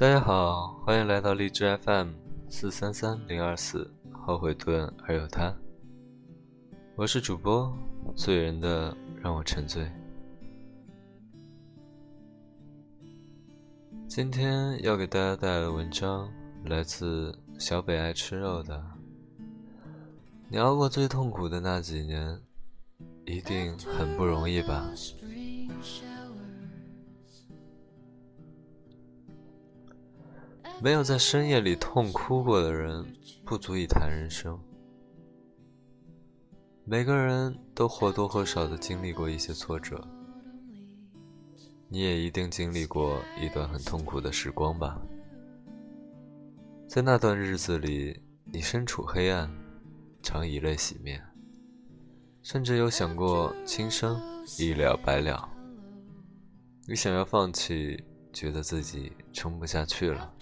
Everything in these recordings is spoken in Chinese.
大家好，欢迎来到荔枝 FM 四三三零二四，后悔顿而有他。我是主播醉人的，让我沉醉。今天要给大家带来的文章来自小北爱吃肉的。你熬过最痛苦的那几年，一定很不容易吧？没有在深夜里痛哭过的人，不足以谈人生。每个人都或多或少的经历过一些挫折，你也一定经历过一段很痛苦的时光吧？在那段日子里，你身处黑暗，常以泪洗面，甚至有想过轻生，一了百了。你想要放弃，觉得自己撑不下去了。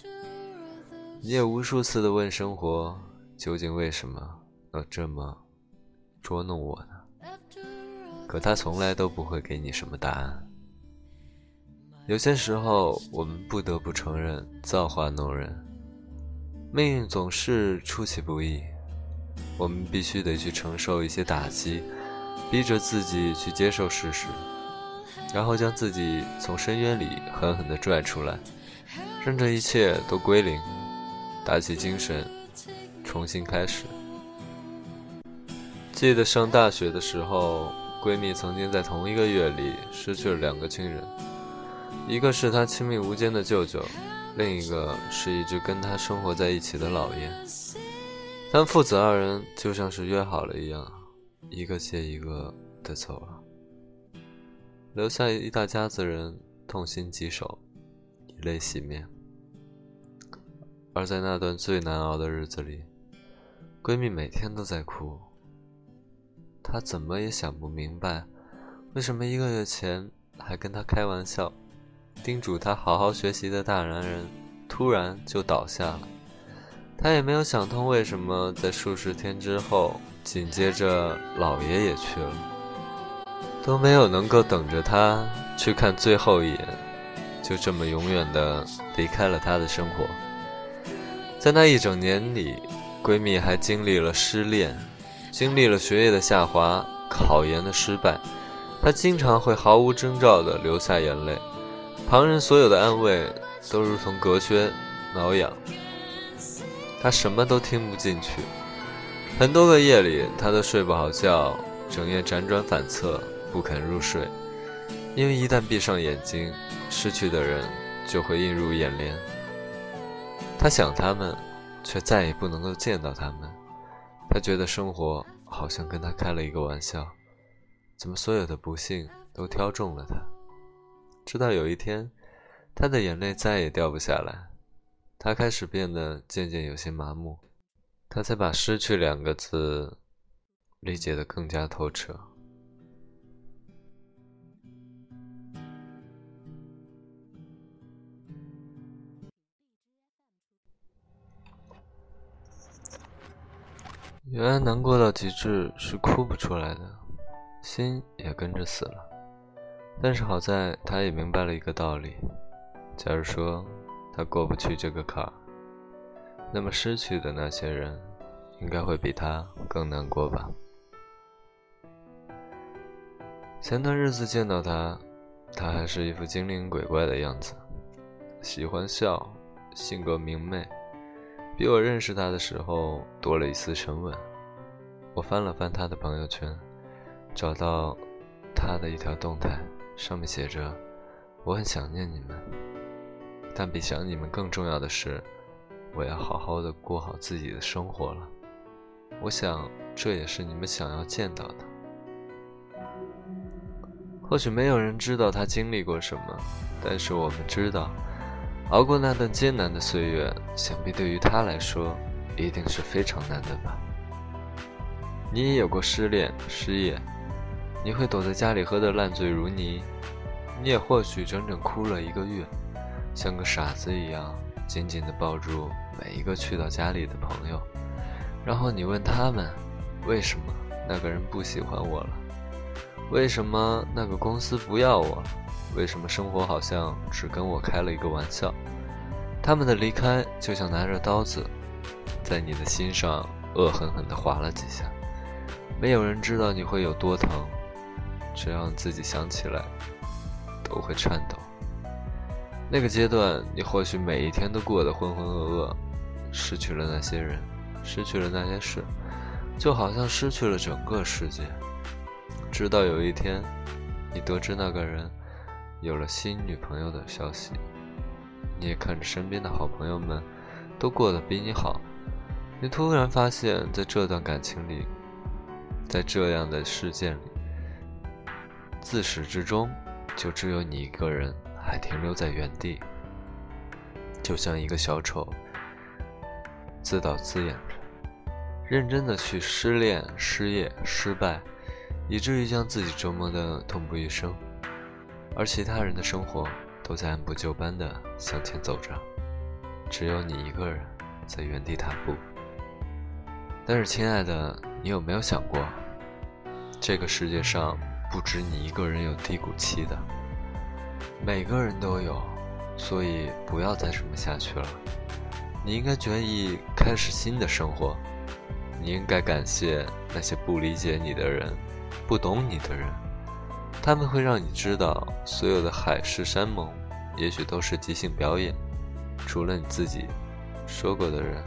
你也无数次的问生活，究竟为什么要这么捉弄我呢？可他从来都不会给你什么答案。有些时候，我们不得不承认造化弄人，命运总是出其不意，我们必须得去承受一些打击，逼着自己去接受事实，然后将自己从深渊里狠狠地拽出来，让这一切都归零。打起精神，重新开始。记得上大学的时候，闺蜜曾经在同一个月里失去了两个亲人，一个是她亲密无间的舅舅，另一个是一直跟她生活在一起的姥爷。但父子二人就像是约好了一样，一个接一个的走了，留下一大家子人痛心疾首，以泪洗面。而在那段最难熬的日子里，闺蜜每天都在哭。她怎么也想不明白，为什么一个月前还跟她开玩笑、叮嘱她好好学习的大男人，突然就倒下了。她也没有想通，为什么在数十天之后，紧接着老爷也去了，都没有能够等着她去看最后一眼，就这么永远的离开了她的生活。在那一整年里，闺蜜还经历了失恋，经历了学业的下滑、考研的失败。她经常会毫无征兆地流下眼泪，旁人所有的安慰都如同隔靴挠痒，她什么都听不进去。很多个夜里，她都睡不好觉，整夜辗转反侧，不肯入睡，因为一旦闭上眼睛，失去的人就会映入眼帘。他想他们，却再也不能够见到他们。他觉得生活好像跟他开了一个玩笑，怎么所有的不幸都挑中了他？直到有一天，他的眼泪再也掉不下来，他开始变得渐渐有些麻木，他才把“失去”两个字理解得更加透彻。原来难过到极致是哭不出来的，心也跟着死了。但是好在他也明白了一个道理：假如说他过不去这个坎儿，那么失去的那些人应该会比他更难过吧。前段日子见到他，他还是一副精灵鬼怪的样子，喜欢笑，性格明媚。比我认识他的时候多了一丝沉稳。我翻了翻他的朋友圈，找到他的一条动态，上面写着：“我很想念你们，但比想你们更重要的是，我要好好的过好自己的生活了。我想这也是你们想要见到的。或许没有人知道他经历过什么，但是我们知道。”熬过那段艰难的岁月，想必对于他来说，一定是非常难的吧。你也有过失恋、失业，你会躲在家里喝得烂醉如泥，你也或许整整哭了一个月，像个傻子一样紧紧地抱住每一个去到家里的朋友，然后你问他们，为什么那个人不喜欢我了？为什么那个公司不要我了？为什么生活好像只跟我开了一个玩笑？他们的离开就像拿着刀子，在你的心上恶狠狠地划了几下。没有人知道你会有多疼，只要你自己想起来，都会颤抖。那个阶段，你或许每一天都过得浑浑噩噩，失去了那些人，失去了那些事，就好像失去了整个世界。直到有一天，你得知那个人有了新女朋友的消息。你也看着身边的好朋友们都过得比你好，你突然发现，在这段感情里，在这样的事件里，自始至终就只有你一个人还停留在原地，就像一个小丑，自导自演着，认真的去失恋、失业、失败，以至于将自己折磨得痛不欲生，而其他人的生活。都在按部就班的向前走着，只有你一个人在原地踏步。但是，亲爱的，你有没有想过，这个世界上不止你一个人有低谷期的，每个人都有，所以不要再这么下去了。你应该决意开始新的生活，你应该感谢那些不理解你的人，不懂你的人。他们会让你知道，所有的海誓山盟，也许都是即兴表演。除了你自己说过的人，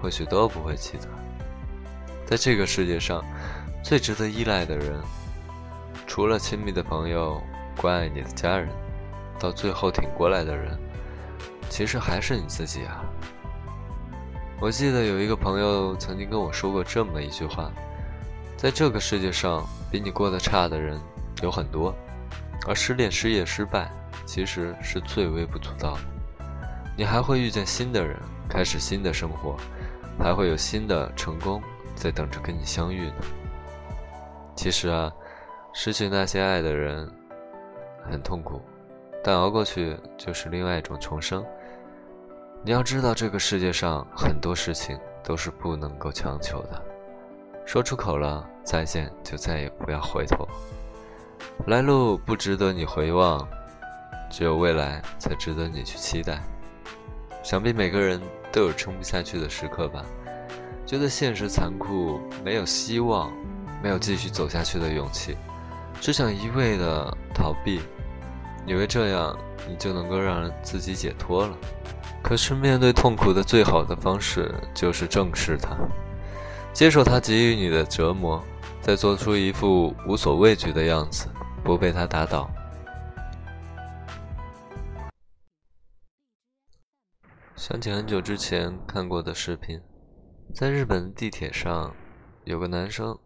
或许都不会记得。在这个世界上，最值得依赖的人，除了亲密的朋友、关爱你的家人，到最后挺过来的人，其实还是你自己啊。我记得有一个朋友曾经跟我说过这么一句话：在这个世界上，比你过得差的人。有很多，而失恋、失业、失败，其实是最微不足道的。你还会遇见新的人，开始新的生活，还会有新的成功在等着跟你相遇呢。其实啊，失去那些爱的人很痛苦，但熬过去就是另外一种重生。你要知道，这个世界上很多事情都是不能够强求的，说出口了再见，就再也不要回头。来路不值得你回望，只有未来才值得你去期待。想必每个人都有撑不下去的时刻吧，觉得现实残酷，没有希望，没有继续走下去的勇气，只想一味的逃避，以为这样你就能够让自己解脱了。可是面对痛苦的最好的方式就是正视它，接受它给予你的折磨。再做出一副无所畏惧的样子，不被它打倒。想起很久之前看过的视频，在日本地铁上，有个男生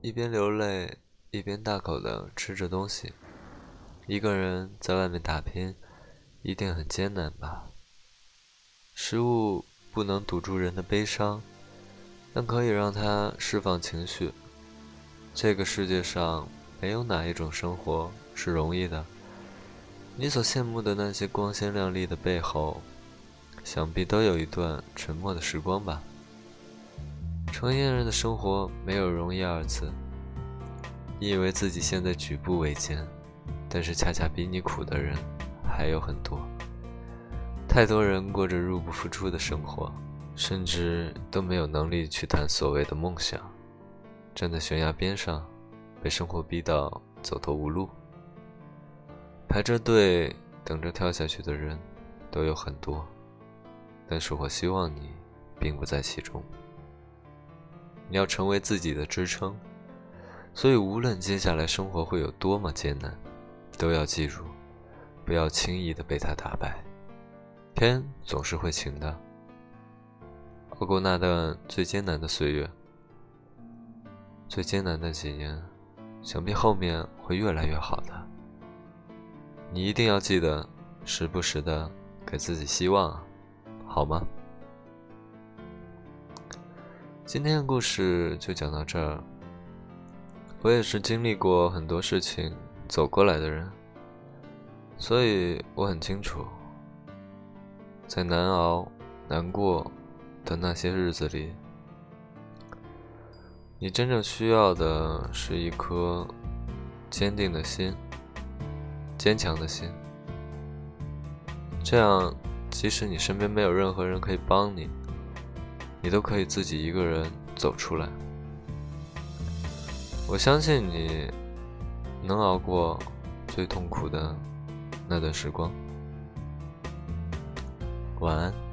一边流泪一边大口的吃着东西。一个人在外面打拼，一定很艰难吧？食物不能堵住人的悲伤，但可以让他释放情绪。这个世界上没有哪一种生活是容易的。你所羡慕的那些光鲜亮丽的背后，想必都有一段沉默的时光吧。成年人的生活没有容易二字。你以为自己现在举步维艰，但是恰恰比你苦的人还有很多。太多人过着入不敷出的生活，甚至都没有能力去谈所谓的梦想。站在悬崖边上，被生活逼到走投无路，排着队等着跳下去的人都有很多，但是我希望你并不在其中。你要成为自己的支撑，所以无论接下来生活会有多么艰难，都要记住，不要轻易的被他打败。天总是会晴的，熬过那段最艰难的岁月。最艰难的几年，想必后面会越来越好的。你一定要记得，时不时的给自己希望啊，好吗？今天的故事就讲到这儿。我也是经历过很多事情走过来的人，所以我很清楚，在难熬、难过的那些日子里。你真正需要的是一颗坚定的心，坚强的心，这样即使你身边没有任何人可以帮你，你都可以自己一个人走出来。我相信你能熬过最痛苦的那段时光。晚安。